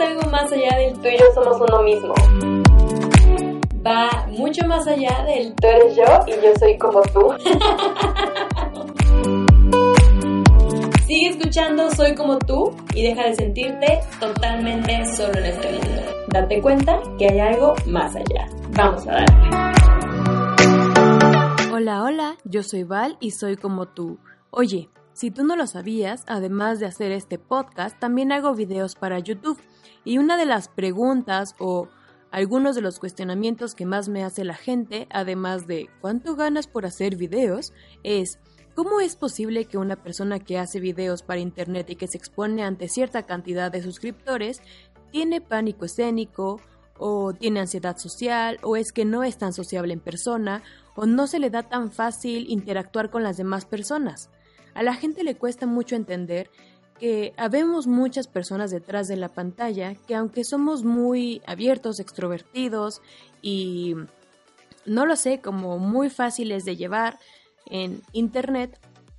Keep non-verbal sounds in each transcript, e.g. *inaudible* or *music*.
Algo más allá del tú y yo somos uno mismo. Va mucho más allá del tú eres yo y yo soy como tú. *laughs* Sigue escuchando Soy como tú y deja de sentirte totalmente solo en este mundo. Date cuenta que hay algo más allá. Vamos a darle. Hola, hola, yo soy Val y soy como tú. Oye, si tú no lo sabías, además de hacer este podcast, también hago videos para YouTube. Y una de las preguntas o algunos de los cuestionamientos que más me hace la gente, además de ¿cuánto ganas por hacer videos? es ¿Cómo es posible que una persona que hace videos para internet y que se expone ante cierta cantidad de suscriptores tiene pánico escénico o tiene ansiedad social o es que no es tan sociable en persona o no se le da tan fácil interactuar con las demás personas? A la gente le cuesta mucho entender que habemos muchas personas detrás de la pantalla que aunque somos muy abiertos, extrovertidos y no lo sé, como muy fáciles de llevar en internet,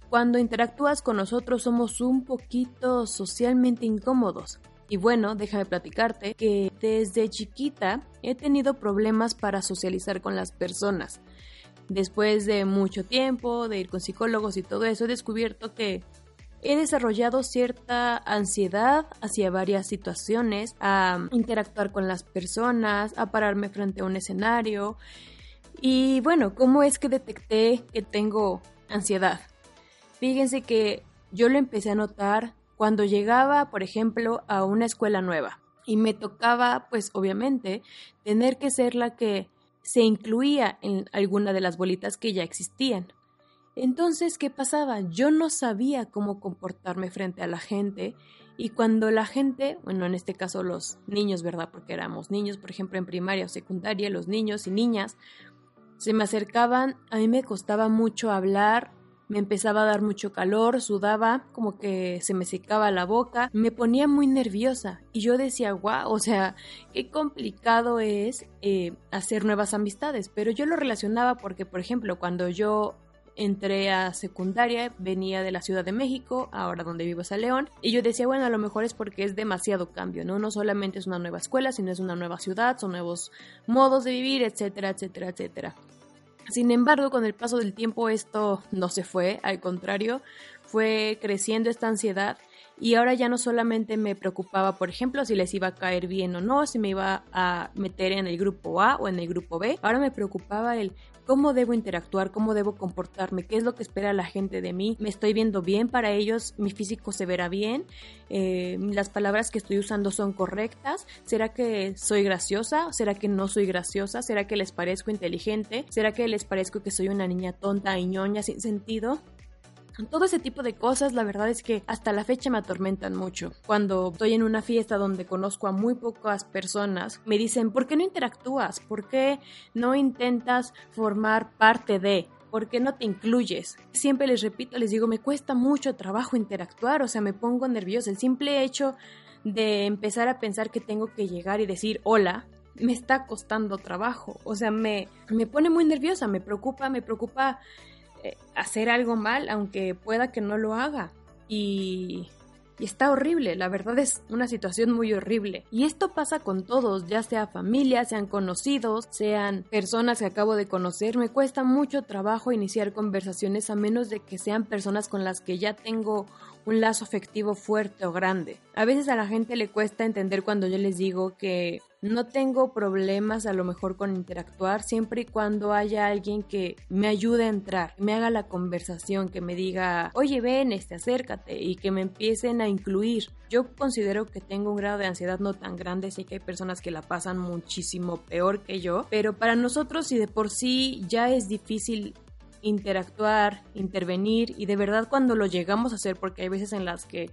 cuando interactúas con nosotros somos un poquito socialmente incómodos. Y bueno, déjame platicarte que desde chiquita he tenido problemas para socializar con las personas. Después de mucho tiempo, de ir con psicólogos y todo eso, he descubierto que he desarrollado cierta ansiedad hacia varias situaciones, a interactuar con las personas, a pararme frente a un escenario. Y bueno, ¿cómo es que detecté que tengo ansiedad? Fíjense que yo lo empecé a notar cuando llegaba, por ejemplo, a una escuela nueva y me tocaba, pues obviamente, tener que ser la que se incluía en alguna de las bolitas que ya existían. Entonces, ¿qué pasaba? Yo no sabía cómo comportarme frente a la gente y cuando la gente, bueno, en este caso los niños, ¿verdad? Porque éramos niños, por ejemplo, en primaria o secundaria, los niños y niñas se me acercaban, a mí me costaba mucho hablar, me empezaba a dar mucho calor, sudaba, como que se me secaba la boca, me ponía muy nerviosa y yo decía, guau, o sea, qué complicado es eh, hacer nuevas amistades, pero yo lo relacionaba porque, por ejemplo, cuando yo entré a secundaria, venía de la Ciudad de México, ahora donde vivo es a León, y yo decía, bueno, a lo mejor es porque es demasiado cambio, ¿no? No solamente es una nueva escuela, sino es una nueva ciudad, son nuevos modos de vivir, etcétera, etcétera, etcétera. Sin embargo, con el paso del tiempo esto no se fue, al contrario, fue creciendo esta ansiedad y ahora ya no solamente me preocupaba, por ejemplo, si les iba a caer bien o no, si me iba a meter en el grupo A o en el grupo B, ahora me preocupaba el cómo debo interactuar, cómo debo comportarme, qué es lo que espera la gente de mí, me estoy viendo bien para ellos, mi físico se verá bien, eh, las palabras que estoy usando son correctas, será que soy graciosa, será que no soy graciosa, será que les parezco inteligente, será que les parezco que soy una niña tonta y ñoña sin sentido. Todo ese tipo de cosas, la verdad es que hasta la fecha me atormentan mucho. Cuando estoy en una fiesta donde conozco a muy pocas personas, me dicen, ¿por qué no interactúas? ¿Por qué no intentas formar parte de? ¿Por qué no te incluyes? Siempre les repito, les digo, me cuesta mucho trabajo interactuar, o sea, me pongo nerviosa. El simple hecho de empezar a pensar que tengo que llegar y decir hola, me está costando trabajo. O sea, me, me pone muy nerviosa, me preocupa, me preocupa hacer algo mal, aunque pueda que no lo haga. Y, y está horrible, la verdad es una situación muy horrible. Y esto pasa con todos, ya sea familia, sean conocidos, sean personas que acabo de conocer. Me cuesta mucho trabajo iniciar conversaciones a menos de que sean personas con las que ya tengo un lazo afectivo fuerte o grande. A veces a la gente le cuesta entender cuando yo les digo que no tengo problemas a lo mejor con interactuar siempre y cuando haya alguien que me ayude a entrar, me haga la conversación, que me diga, oye, ven, este, acércate y que me empiecen a incluir. Yo considero que tengo un grado de ansiedad no tan grande, sé que hay personas que la pasan muchísimo peor que yo, pero para nosotros si de por sí ya es difícil interactuar, intervenir y de verdad cuando lo llegamos a hacer, porque hay veces en las que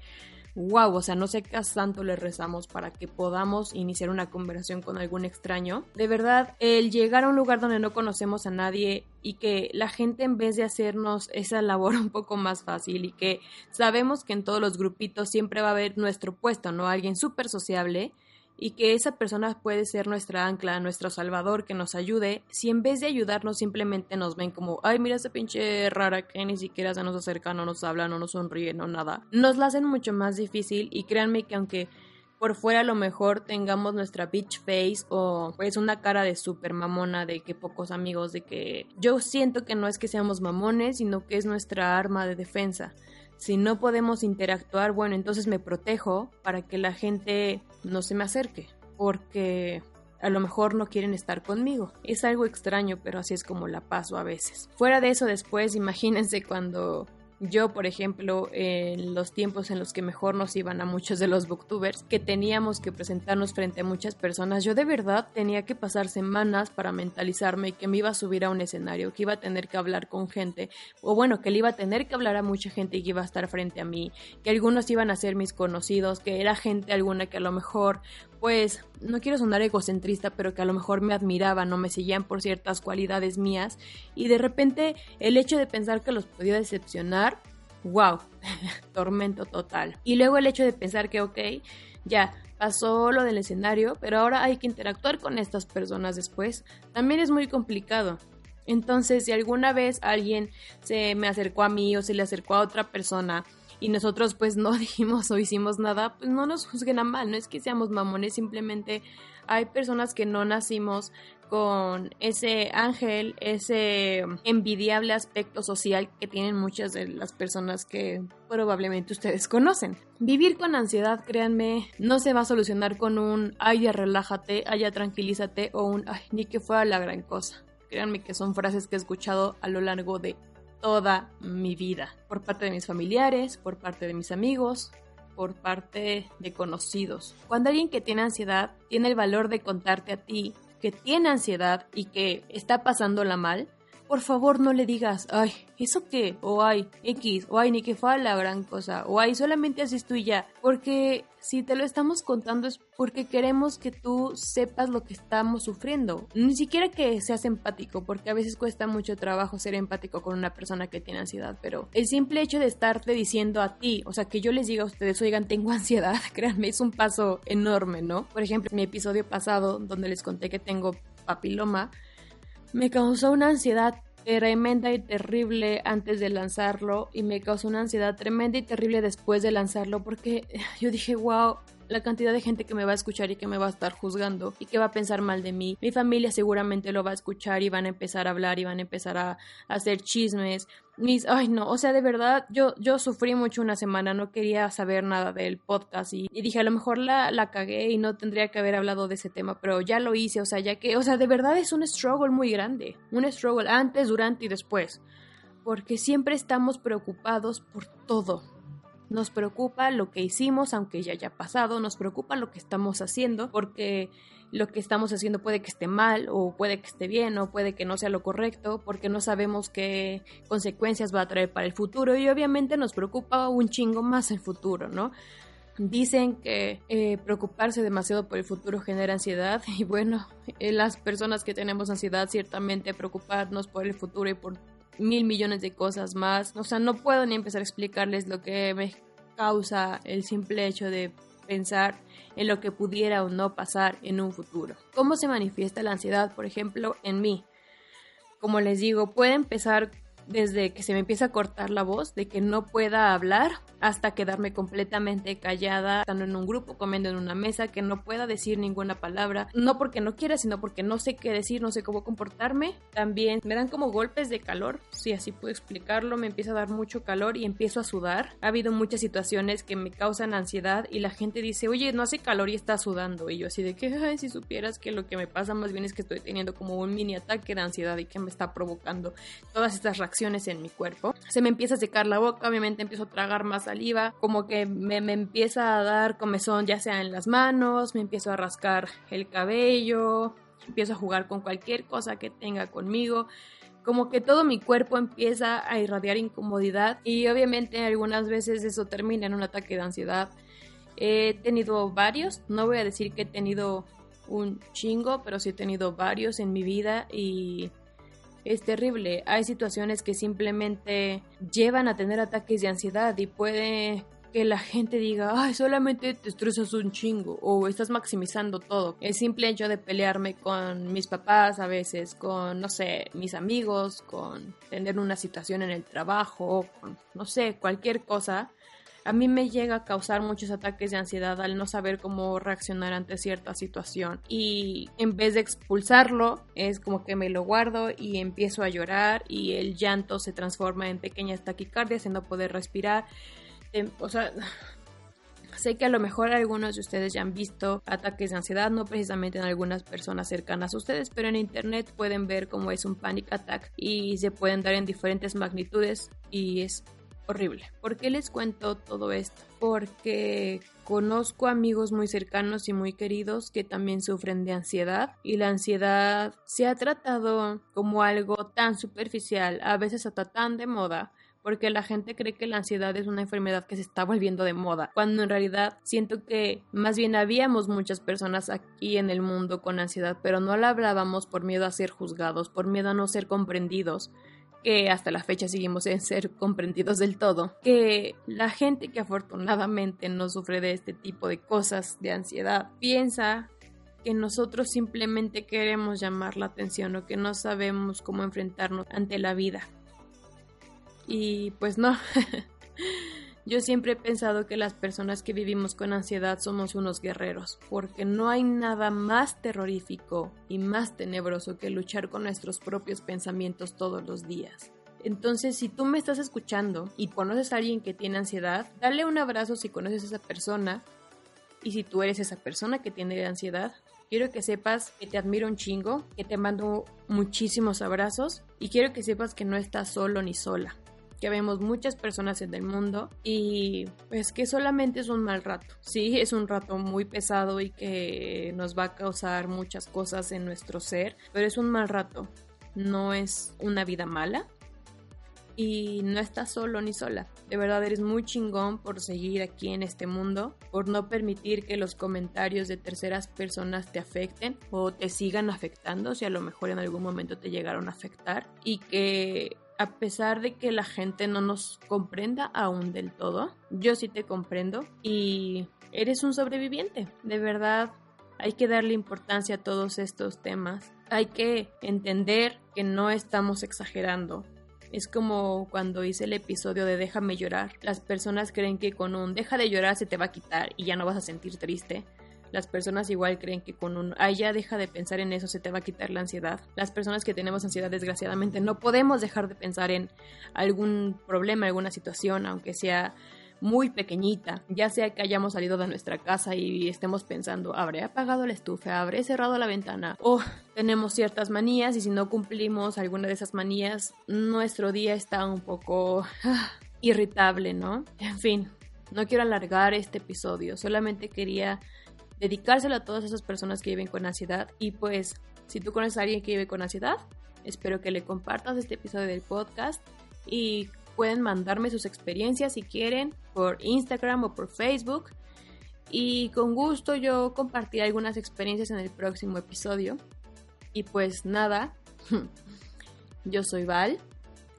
wow, o sea, no sé qué tanto le rezamos para que podamos iniciar una conversación con algún extraño. De verdad, el llegar a un lugar donde no conocemos a nadie y que la gente en vez de hacernos esa labor *laughs* un poco más fácil y que sabemos que en todos los grupitos siempre va a haber nuestro puesto, ¿no? Alguien súper sociable y que esa persona puede ser nuestra ancla, nuestro salvador, que nos ayude, si en vez de ayudarnos simplemente nos ven como, ay, mira esa pinche rara que ni siquiera se nos acerca, no nos habla, no nos sonríe, no nada, nos la hacen mucho más difícil y créanme que aunque por fuera a lo mejor tengamos nuestra bitch face o pues una cara de super mamona de que pocos amigos, de que yo siento que no es que seamos mamones, sino que es nuestra arma de defensa. Si no podemos interactuar, bueno, entonces me protejo para que la gente no se me acerque, porque a lo mejor no quieren estar conmigo. Es algo extraño, pero así es como la paso a veces. Fuera de eso después, imagínense cuando yo, por ejemplo, en los tiempos en los que mejor nos iban a muchos de los booktubers, que teníamos que presentarnos frente a muchas personas, yo de verdad tenía que pasar semanas para mentalizarme que me iba a subir a un escenario, que iba a tener que hablar con gente, o bueno, que le iba a tener que hablar a mucha gente y que iba a estar frente a mí, que algunos iban a ser mis conocidos, que era gente alguna que a lo mejor pues no quiero sonar egocentrista, pero que a lo mejor me admiraban o me seguían por ciertas cualidades mías y de repente el hecho de pensar que los podía decepcionar, wow, *laughs* tormento total. Y luego el hecho de pensar que, ok, ya pasó lo del escenario, pero ahora hay que interactuar con estas personas después, también es muy complicado. Entonces, si alguna vez alguien se me acercó a mí o se le acercó a otra persona y nosotros pues no *laughs* dijimos o hicimos nada, pues no nos juzguen a mal, no es que seamos mamones, simplemente hay personas que no nacimos con ese ángel, ese envidiable aspecto social que tienen muchas de las personas que probablemente ustedes conocen. Vivir con ansiedad, créanme, no se va a solucionar con un ay ya relájate, ay ya tranquilízate o un ay ni que fuera la gran cosa. Créanme que son frases que he escuchado a lo largo de toda mi vida, por parte de mis familiares, por parte de mis amigos, por parte de conocidos. Cuando alguien que tiene ansiedad tiene el valor de contarte a ti que tiene ansiedad y que está pasándola mal, por favor no le digas, ay, ¿eso qué? O ay, X, o ay, ni que fue la gran cosa, o ay, solamente así tú y ya. Porque si te lo estamos contando es porque queremos que tú sepas lo que estamos sufriendo. Ni siquiera que seas empático, porque a veces cuesta mucho trabajo ser empático con una persona que tiene ansiedad, pero el simple hecho de estarte diciendo a ti, o sea, que yo les diga a ustedes, oigan, tengo *laughs* ansiedad, créanme, es un paso enorme, ¿no? Por ejemplo, mi episodio pasado, donde les conté que tengo papiloma, me causó una ansiedad tremenda y terrible antes de lanzarlo y me causó una ansiedad tremenda y terrible después de lanzarlo porque *laughs* yo dije, wow, la cantidad de gente que me va a escuchar y que me va a estar juzgando y que va a pensar mal de mí. Mi familia seguramente lo va a escuchar y van a empezar a hablar y van a empezar a, hacer chismes. Mis, ay no, o sea, de verdad, yo, yo sufrí mucho una semana, no quería saber nada del podcast y, dije, a lo mejor la, la cagué y no tendría que haber hablado de ese tema, pero ya lo hice, o sea, ya que, o sea, de verdad es un struggle muy grande, un struggle antes, durante y después, porque siempre estamos preocupados por todo, nos preocupa lo que hicimos, aunque ya haya pasado, nos preocupa lo que estamos haciendo, porque lo que estamos haciendo puede que esté mal, o puede que esté bien, o puede que no sea lo correcto, porque no sabemos qué consecuencias va a traer para el futuro, y obviamente nos preocupa un chingo más el futuro, ¿no? Dicen que eh, preocuparse demasiado por el futuro genera ansiedad *laughs* y bueno, eh, las personas que tenemos ansiedad ciertamente preocuparnos por el futuro y por mil millones de cosas más. O sea, no puedo ni empezar a explicarles lo que me causa el simple hecho de pensar en lo que pudiera o no pasar en un futuro. ¿Cómo se manifiesta la ansiedad, por ejemplo, en mí? Como les digo, puede empezar desde que se me empieza a cortar la voz, de que no pueda hablar, hasta quedarme completamente callada, estando en un grupo, comiendo en una mesa, que no pueda decir ninguna palabra, no porque no quiera, sino porque no sé qué decir, no sé cómo comportarme. También me dan como golpes de calor, si así puedo explicarlo, me empieza a dar mucho calor y empiezo a sudar. Ha habido muchas situaciones que me causan ansiedad y la gente dice, oye, no hace calor y está sudando. Y yo así de que, ay, si supieras que lo que me pasa más bien es que estoy teniendo como un mini ataque de ansiedad y que me está provocando todas estas reacciones en mi cuerpo. Se me empieza a secar la boca, obviamente empiezo a tragar más saliva, como que me, me empieza a dar comezón ya sea en las manos, me empiezo a rascar el cabello, empiezo a jugar con cualquier cosa que tenga conmigo como que todo mi cuerpo empieza a irradiar incomodidad y obviamente algunas veces eso termina en un ataque de ansiedad. He tenido varios, no voy a decir que he tenido un chingo, pero sí he tenido varios en mi vida y es terrible. Hay situaciones que simplemente llevan a tener ataques de ansiedad y puede que la gente diga, ay, solamente te estresas un chingo o estás maximizando todo. El simple hecho de pelearme con mis papás a veces, con, no sé, mis amigos, con tener una situación en el trabajo, con, no sé, cualquier cosa, a mí me llega a causar muchos ataques de ansiedad al no saber cómo reaccionar ante cierta situación. Y en vez de expulsarlo, es como que me lo guardo y empiezo a llorar y el llanto se transforma en pequeñas taquicardias, en no poder respirar. Em, o sea, *sighs* Sé que a lo mejor algunos de ustedes ya han visto ataques de ansiedad, no precisamente en algunas personas cercanas a ustedes, pero en internet pueden ver cómo es un panic attack y se pueden dar en diferentes magnitudes y es horrible. ¿Por qué les cuento todo esto? Porque conozco amigos muy cercanos y muy queridos que también sufren de ansiedad y la ansiedad se ha tratado como algo tan superficial, a veces hasta tan de moda, porque la gente cree que la ansiedad es una enfermedad que se está volviendo de moda, cuando en realidad siento que más bien habíamos muchas personas aquí en el mundo con ansiedad, pero no la hablábamos por miedo a ser juzgados, por miedo a no ser comprendidos que hasta la fecha seguimos en ser comprendidos del todo, que la gente que afortunadamente no sufre de este tipo de cosas, de ansiedad, piensa que nosotros simplemente queremos llamar la atención o que no sabemos cómo enfrentarnos ante la vida. Y pues no. *laughs* Yo siempre he pensado que las personas que vivimos con ansiedad somos unos guerreros, porque no hay nada más terrorífico y más tenebroso que luchar con nuestros propios pensamientos todos los días. Entonces, si tú me estás escuchando y conoces a alguien que tiene ansiedad, dale un abrazo si conoces a esa persona. Y si tú eres esa persona que tiene ansiedad, quiero que sepas que te admiro un chingo, que te mando muchísimos abrazos y quiero que sepas que no estás solo ni sola que vemos muchas personas en el mundo y pues que solamente es un mal rato. Sí, es un rato muy pesado y que nos va a causar muchas cosas en nuestro ser, pero es un mal rato. No es una vida mala y no estás solo ni sola. De verdad eres muy chingón por seguir aquí en este mundo, por no permitir que los comentarios de terceras personas te afecten o te sigan afectando si a lo mejor en algún momento te llegaron a afectar y que a pesar de que la gente no nos comprenda aún del todo, yo sí te comprendo y eres un sobreviviente. De verdad, hay que darle importancia a todos estos temas. Hay que entender que no estamos exagerando. Es como cuando hice el episodio de Déjame llorar. Las personas creen que con un deja de llorar se te va a quitar y ya no vas a sentir triste. Las personas igual creen que con un, ay, ya deja de pensar en eso, se te va a quitar la ansiedad. Las personas que tenemos ansiedad, desgraciadamente, no podemos dejar de pensar en algún problema, alguna situación, aunque sea muy pequeñita, ya sea que hayamos salido de nuestra casa y estemos pensando, habré apagado la estufa, habré cerrado la ventana, o tenemos ciertas manías y si no cumplimos alguna de esas manías, nuestro día está un poco ah, irritable, ¿no? En fin, no quiero alargar este episodio, solamente quería dedicárselo a todas esas personas que viven con ansiedad. Y pues, si tú conoces a alguien que vive con ansiedad, espero que le compartas este episodio del podcast y pueden mandarme sus experiencias si quieren por Instagram o por Facebook. Y con gusto yo compartiré algunas experiencias en el próximo episodio. Y pues nada, *laughs* yo soy Val.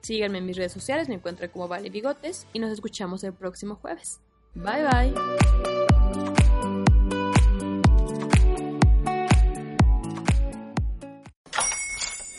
Síganme en mis redes sociales, me encuentro como Vale Bigotes y nos escuchamos el próximo jueves. Bye bye.